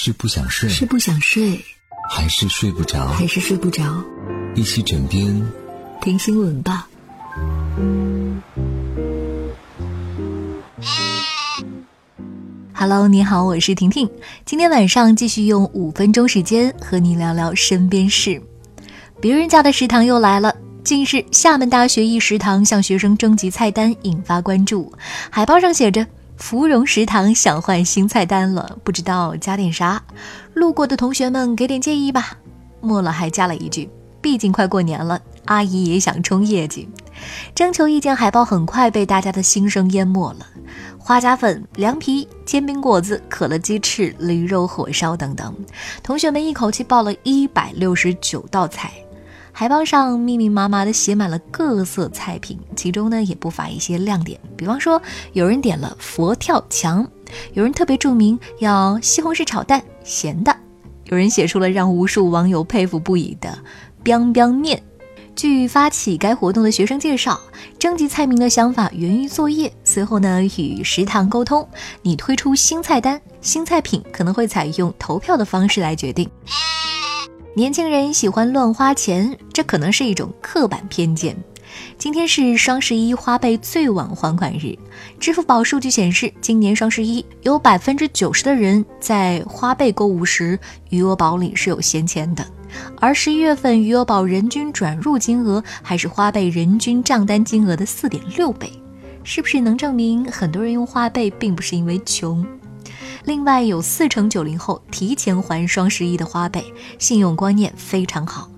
是不想睡，是不想睡，还是睡不着？还是睡不着？一起枕边听新闻吧。Hello，你好，我是婷婷。今天晚上继续用五分钟时间和你聊聊身边事。别人家的食堂又来了。近日，厦门大学一食堂向学生征集菜单，引发关注。海报上写着。芙蓉食堂想换新菜单了，不知道加点啥？路过的同学们给点建议吧。末了还加了一句：“毕竟快过年了，阿姨也想冲业绩。”征求意见海报很快被大家的心声淹没了。花甲粉、凉皮、煎饼果子、可乐鸡翅、驴肉火烧等等，同学们一口气报了一百六十九道菜。海报上密密麻麻的写满了各色菜品，其中呢也不乏一些亮点。比方说，有人点了佛跳墙，有人特别注明要西红柿炒蛋咸的，有人写出了让无数网友佩服不已的 “biang biang 面”。据发起该活动的学生介绍，征集菜名的想法源于作业，随后呢与食堂沟通，你推出新菜单，新菜品可能会采用投票的方式来决定。年轻人喜欢乱花钱，这可能是一种刻板偏见。今天是双十一花呗最晚还款日，支付宝数据显示，今年双十一有百分之九十的人在花呗购物时，余额宝里是有闲钱的。而十一月份余额宝人均转入金额还是花呗人均账单金额的四点六倍，是不是能证明很多人用花呗并不是因为穷？另外，有四成九零后提前还双十一的花呗，信用观念非常好。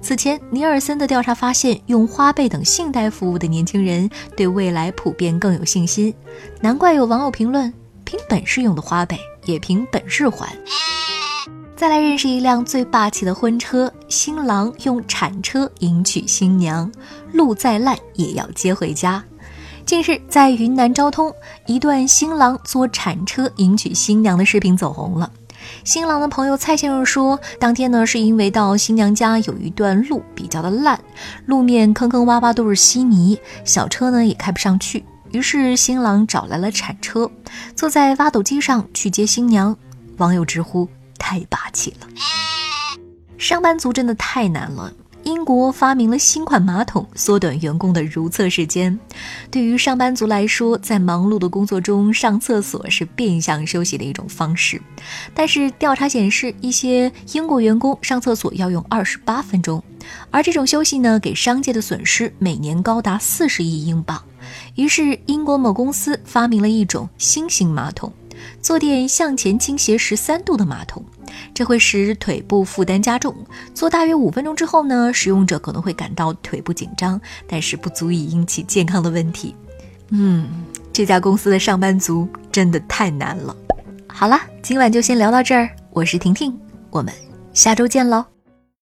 此前，尼尔森的调查发现，用花呗等信贷服务的年轻人对未来普遍更有信心。难怪有网友评论：“凭本事用的花呗，也凭本事还。”再来认识一辆最霸气的婚车，新郎用铲车迎娶新娘，路再烂也要接回家。近日，在云南昭通，一段新郎坐铲车迎娶新娘的视频走红了。新郎的朋友蔡先生说，当天呢，是因为到新娘家有一段路比较的烂，路面坑坑洼洼都是稀泥，小车呢也开不上去。于是新郎找来了铲车，坐在挖斗机上去接新娘。网友直呼太霸气了，上班族真的太难了。英国发明了新款马桶，缩短员工的如厕时间。对于上班族来说，在忙碌的工作中上厕所是变相休息的一种方式。但是调查显示，一些英国员工上厕所要用二十八分钟，而这种休息呢，给商界的损失每年高达四十亿英镑。于是，英国某公司发明了一种新型马桶。坐垫向前倾斜十三度的马桶，这会使腿部负担加重。做大约五分钟之后呢，使用者可能会感到腿部紧张，但是不足以引起健康的问题。嗯，这家公司的上班族真的太难了。好了，今晚就先聊到这儿。我是婷婷，我们下周见喽。